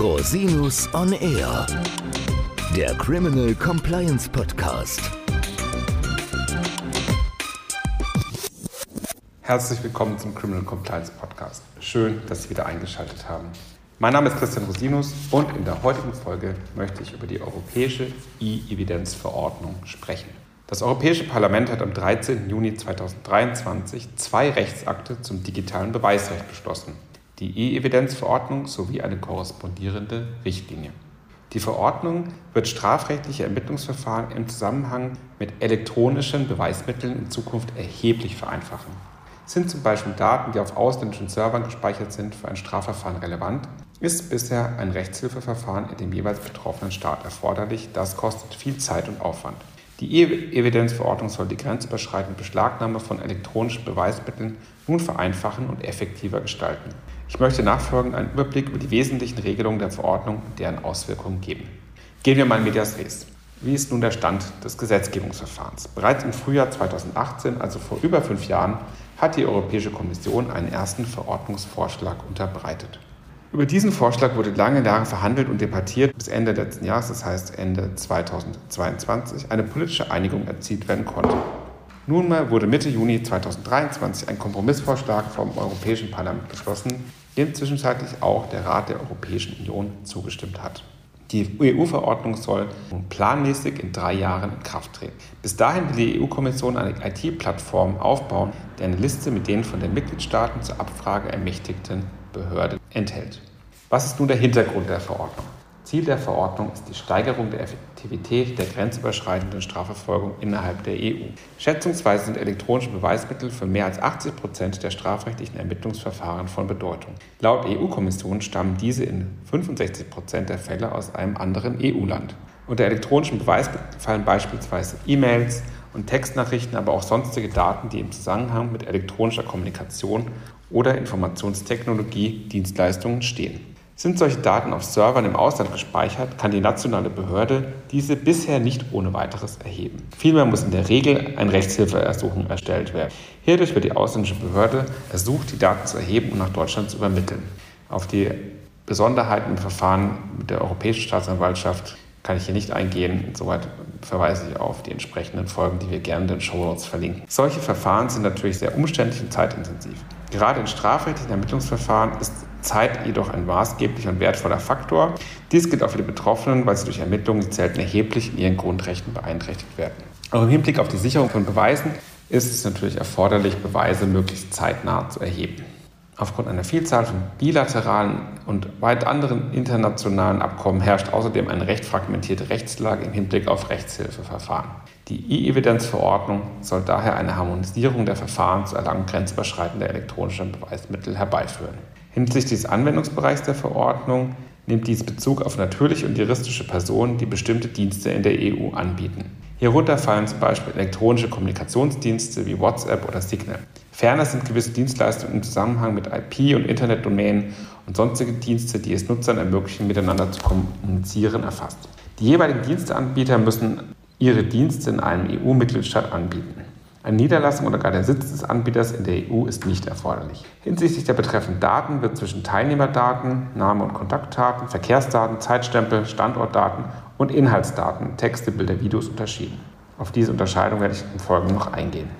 Rosinus on Air, der Criminal Compliance Podcast. Herzlich willkommen zum Criminal Compliance Podcast. Schön, dass Sie wieder eingeschaltet haben. Mein Name ist Christian Rosinus und in der heutigen Folge möchte ich über die europäische E-Evidenz-Verordnung sprechen. Das Europäische Parlament hat am 13. Juni 2023 zwei Rechtsakte zum digitalen Beweisrecht beschlossen die E-Evidenzverordnung sowie eine korrespondierende Richtlinie. Die Verordnung wird strafrechtliche Ermittlungsverfahren im Zusammenhang mit elektronischen Beweismitteln in Zukunft erheblich vereinfachen. Sind zum Beispiel Daten, die auf ausländischen Servern gespeichert sind, für ein Strafverfahren relevant, ist bisher ein Rechtshilfeverfahren in dem jeweils betroffenen Staat erforderlich. Das kostet viel Zeit und Aufwand. Die E-Evidenzverordnung soll die grenzüberschreitende Beschlagnahme von elektronischen Beweismitteln nun vereinfachen und effektiver gestalten. Ich möchte nachfolgend einen Überblick über die wesentlichen Regelungen der Verordnung und deren Auswirkungen geben. Gehen wir mal in Medias Res. Wie ist nun der Stand des Gesetzgebungsverfahrens? Bereits im Frühjahr 2018, also vor über fünf Jahren, hat die Europäische Kommission einen ersten Verordnungsvorschlag unterbreitet. Über diesen Vorschlag wurde lange Jahre verhandelt und debattiert, bis Ende letzten Jahres, das heißt Ende 2022, eine politische Einigung erzielt werden konnte. Nunmehr wurde Mitte Juni 2023 ein Kompromissvorschlag vom Europäischen Parlament beschlossen, dem zwischenzeitlich auch der Rat der Europäischen Union zugestimmt hat. Die EU-Verordnung soll nun planmäßig in drei Jahren in Kraft treten. Bis dahin will die EU-Kommission eine IT-Plattform aufbauen, die eine Liste mit den von den Mitgliedstaaten zur Abfrage ermächtigten Behörden enthält. Was ist nun der Hintergrund der Verordnung? Ziel der Verordnung ist die Steigerung der Effektivität der grenzüberschreitenden Strafverfolgung innerhalb der EU. Schätzungsweise sind elektronische Beweismittel für mehr als 80 Prozent der strafrechtlichen Ermittlungsverfahren von Bedeutung. Laut EU-Kommission stammen diese in 65 Prozent der Fälle aus einem anderen EU-Land. Unter elektronischen Beweismitteln fallen beispielsweise E-Mails und Textnachrichten, aber auch sonstige Daten, die im Zusammenhang mit elektronischer Kommunikation oder Informationstechnologie Dienstleistungen stehen. Sind solche Daten auf Servern im Ausland gespeichert, kann die nationale Behörde diese bisher nicht ohne weiteres erheben. Vielmehr muss in der Regel ein Rechtshilfeersuchung erstellt werden. Hierdurch wird die ausländische Behörde ersucht, die Daten zu erheben und nach Deutschland zu übermitteln. Auf die Besonderheiten im Verfahren mit der Europäischen Staatsanwaltschaft kann ich hier nicht eingehen. Insoweit verweise ich auf die entsprechenden Folgen, die wir gerne in den Show Notes verlinken. Solche Verfahren sind natürlich sehr umständlich und zeitintensiv. Gerade in strafrechtlichen Ermittlungsverfahren ist Zeit jedoch ein maßgeblicher und wertvoller Faktor. Dies gilt auch für die Betroffenen, weil sie durch Ermittlungen selten erheblich in ihren Grundrechten beeinträchtigt werden. Auch im Hinblick auf die Sicherung von Beweisen ist es natürlich erforderlich, Beweise möglichst zeitnah zu erheben. Aufgrund einer Vielzahl von bilateralen und weit anderen internationalen Abkommen herrscht außerdem eine recht fragmentierte Rechtslage im Hinblick auf Rechtshilfeverfahren. Die E-Evidenz-Verordnung soll daher eine Harmonisierung der Verfahren zur Erlangung grenzüberschreitender elektronischer Beweismittel herbeiführen. Hinsichtlich des Anwendungsbereichs der Verordnung nimmt dies Bezug auf natürliche und juristische Personen, die bestimmte Dienste in der EU anbieten. Hierunter fallen zum Beispiel elektronische Kommunikationsdienste wie WhatsApp oder Signal. Ferner sind gewisse Dienstleistungen im Zusammenhang mit IP- und Internetdomänen und sonstige Dienste, die es Nutzern ermöglichen, miteinander zu kommunizieren, erfasst. Die jeweiligen Diensteanbieter müssen ihre Dienste in einem EU-Mitgliedstaat anbieten. Eine Niederlassung oder gar der Sitz des Anbieters in der EU ist nicht erforderlich. Hinsichtlich der betreffenden Daten wird zwischen Teilnehmerdaten, Name- und Kontaktdaten, Verkehrsdaten, Zeitstempel, Standortdaten und Inhaltsdaten, Texte, Bilder, Videos unterschieden. Auf diese Unterscheidung werde ich im Folgenden noch eingehen.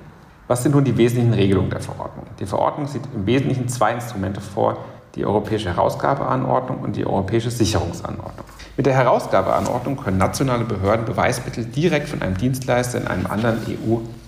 Was sind nun die wesentlichen Regelungen der Verordnung? Die Verordnung sieht im Wesentlichen zwei Instrumente vor, die Europäische Herausgabeanordnung und die Europäische Sicherungsanordnung. Mit der Herausgabeanordnung können nationale Behörden Beweismittel direkt von einem Dienstleister in einem anderen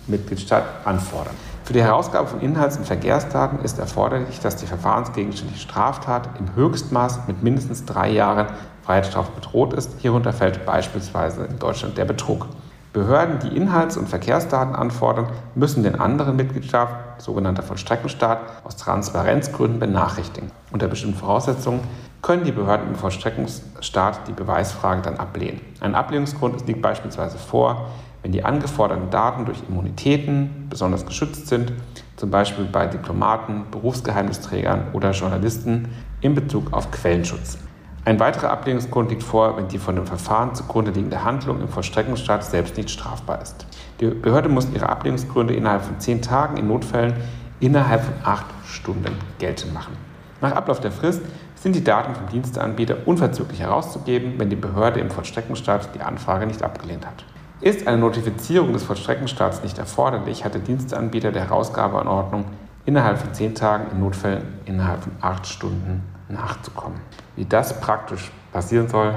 EU-Mitgliedstaat anfordern. Für die Herausgabe von Inhalts- und Verkehrsdaten ist erforderlich, dass die verfahrensgegenständliche Straftat im Höchstmaß mit mindestens drei Jahren Freiheitsstrafe bedroht ist. Hierunter fällt beispielsweise in Deutschland der Betrug. Behörden, die Inhalts- und Verkehrsdaten anfordern, müssen den anderen Mitgliedstaat, sogenannter Vollstreckungsstaat, aus Transparenzgründen benachrichtigen. Unter bestimmten Voraussetzungen können die Behörden im Vollstreckungsstaat die Beweisfrage dann ablehnen. Ein Ablehnungsgrund liegt beispielsweise vor, wenn die angeforderten Daten durch Immunitäten besonders geschützt sind, zum Beispiel bei Diplomaten, Berufsgeheimnisträgern oder Journalisten in Bezug auf Quellenschutz. Ein weiterer Ablehnungsgrund liegt vor, wenn die von dem Verfahren zugrunde liegende Handlung im Vollstreckungsstaat selbst nicht strafbar ist. Die Behörde muss ihre Ablehnungsgründe innerhalb von zehn Tagen, in Notfällen innerhalb von acht Stunden geltend machen. Nach Ablauf der Frist sind die Daten vom Diensteanbieter unverzüglich herauszugeben, wenn die Behörde im Vollstreckenstaat die Anfrage nicht abgelehnt hat. Ist eine Notifizierung des Vollstreckenstaats nicht erforderlich, hat der Diensteanbieter der Herausgabeanordnung innerhalb von zehn Tagen, in Notfällen innerhalb von acht Stunden nachzukommen. Wie das praktisch passieren soll,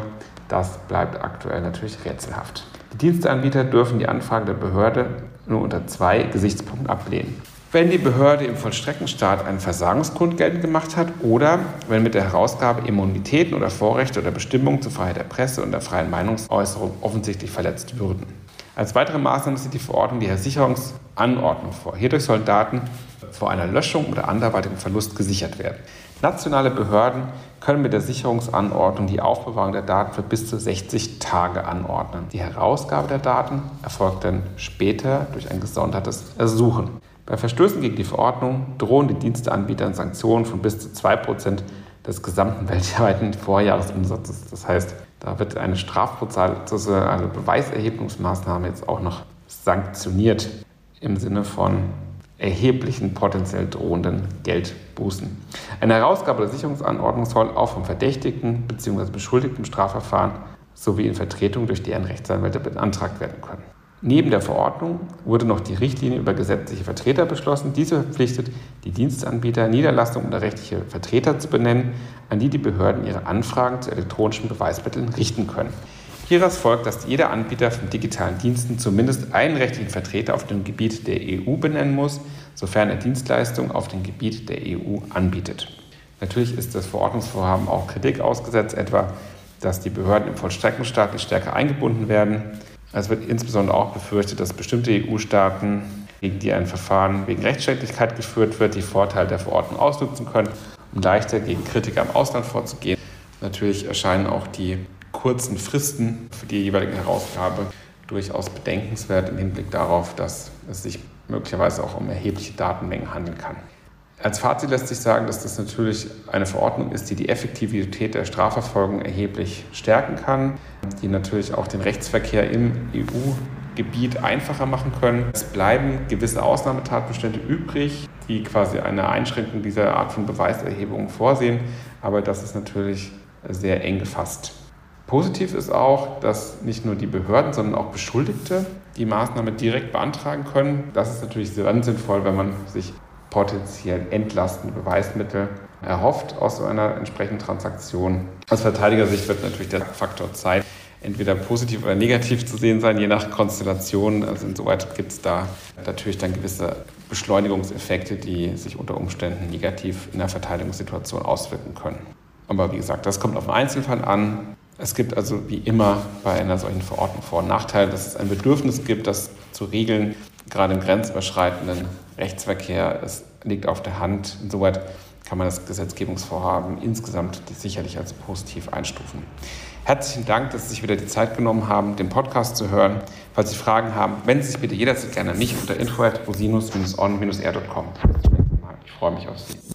das bleibt aktuell natürlich rätselhaft. Die Diensteanbieter dürfen die Anfrage der Behörde nur unter zwei Gesichtspunkten ablehnen. Wenn die Behörde im Vollstreckenstaat einen Versagungsgrund geltend gemacht hat oder wenn mit der Herausgabe Immunitäten oder Vorrechte oder Bestimmungen zur Freiheit der Presse und der freien Meinungsäußerung offensichtlich verletzt würden. Als weitere Maßnahme sieht die Verordnung die Versicherungsanordnung vor. Hierdurch sollen Daten vor einer Löschung oder anderweitigem Verlust gesichert werden. Nationale Behörden können mit der Sicherungsanordnung die Aufbewahrung der Daten für bis zu 60 Tage anordnen. Die Herausgabe der Daten erfolgt dann später durch ein gesondertes Ersuchen. Bei Verstößen gegen die Verordnung drohen die Diensteanbietern Sanktionen von bis zu 2% des gesamten weltweiten Vorjahresumsatzes. Das heißt, da wird eine Strafprozesse, eine Beweiserhebungsmaßnahme jetzt auch noch sanktioniert im Sinne von erheblichen potenziell drohenden Geldbußen. Eine Herausgabe der Sicherungsanordnung soll auch vom Verdächtigten bzw. Beschuldigten Strafverfahren sowie in Vertretung durch deren Rechtsanwälte beantragt werden können. Neben der Verordnung wurde noch die Richtlinie über gesetzliche Vertreter beschlossen. Diese verpflichtet die Dienstanbieter, Niederlassungen oder rechtliche Vertreter zu benennen, an die die Behörden ihre Anfragen zu elektronischen Beweismitteln richten können. Hieraus folgt, dass jeder Anbieter von digitalen Diensten zumindest einen rechtlichen Vertreter auf dem Gebiet der EU benennen muss, sofern er Dienstleistungen auf dem Gebiet der EU anbietet. Natürlich ist das Verordnungsvorhaben auch Kritik ausgesetzt, etwa, dass die Behörden im Vollstreckenstaat stärker eingebunden werden. Es wird insbesondere auch befürchtet, dass bestimmte EU-Staaten, gegen die ein Verfahren wegen Rechtsstaatlichkeit geführt wird, die Vorteile der Verordnung ausnutzen können, um leichter gegen Kritiker im Ausland vorzugehen. Natürlich erscheinen auch die kurzen Fristen für die jeweilige Herausgabe durchaus bedenkenswert im Hinblick darauf, dass es sich möglicherweise auch um erhebliche Datenmengen handeln kann. Als Fazit lässt sich sagen, dass das natürlich eine Verordnung ist, die die Effektivität der Strafverfolgung erheblich stärken kann, die natürlich auch den Rechtsverkehr im EU-Gebiet einfacher machen können. Es bleiben gewisse Ausnahmetatbestände übrig, die quasi eine Einschränkung dieser Art von Beweiserhebung vorsehen, aber das ist natürlich sehr eng gefasst. Positiv ist auch, dass nicht nur die Behörden, sondern auch Beschuldigte die Maßnahme direkt beantragen können. Das ist natürlich sehr sinnvoll, wenn man sich potenziell entlastende Beweismittel erhofft aus so einer entsprechenden Transaktion. Aus Verteidigersicht wird natürlich der Faktor Zeit entweder positiv oder negativ zu sehen sein, je nach Konstellation. Also insoweit gibt es da natürlich dann gewisse Beschleunigungseffekte, die sich unter Umständen negativ in der Verteidigungssituation auswirken können. Aber wie gesagt, das kommt auf den Einzelfall an. Es gibt also wie immer bei einer solchen Verordnung Vor- und Nachteile, dass es ein Bedürfnis gibt, das zu regeln, gerade im grenzüberschreitenden Rechtsverkehr. Es liegt auf der Hand. Insoweit kann man das Gesetzgebungsvorhaben insgesamt sicherlich als positiv einstufen. Herzlichen Dank, dass Sie sich wieder die Zeit genommen haben, den Podcast zu hören. Falls Sie Fragen haben, wenden Sie sich bitte jederzeit gerne an mich unter info.rosinus-on-r.com. Ich freue mich auf Sie.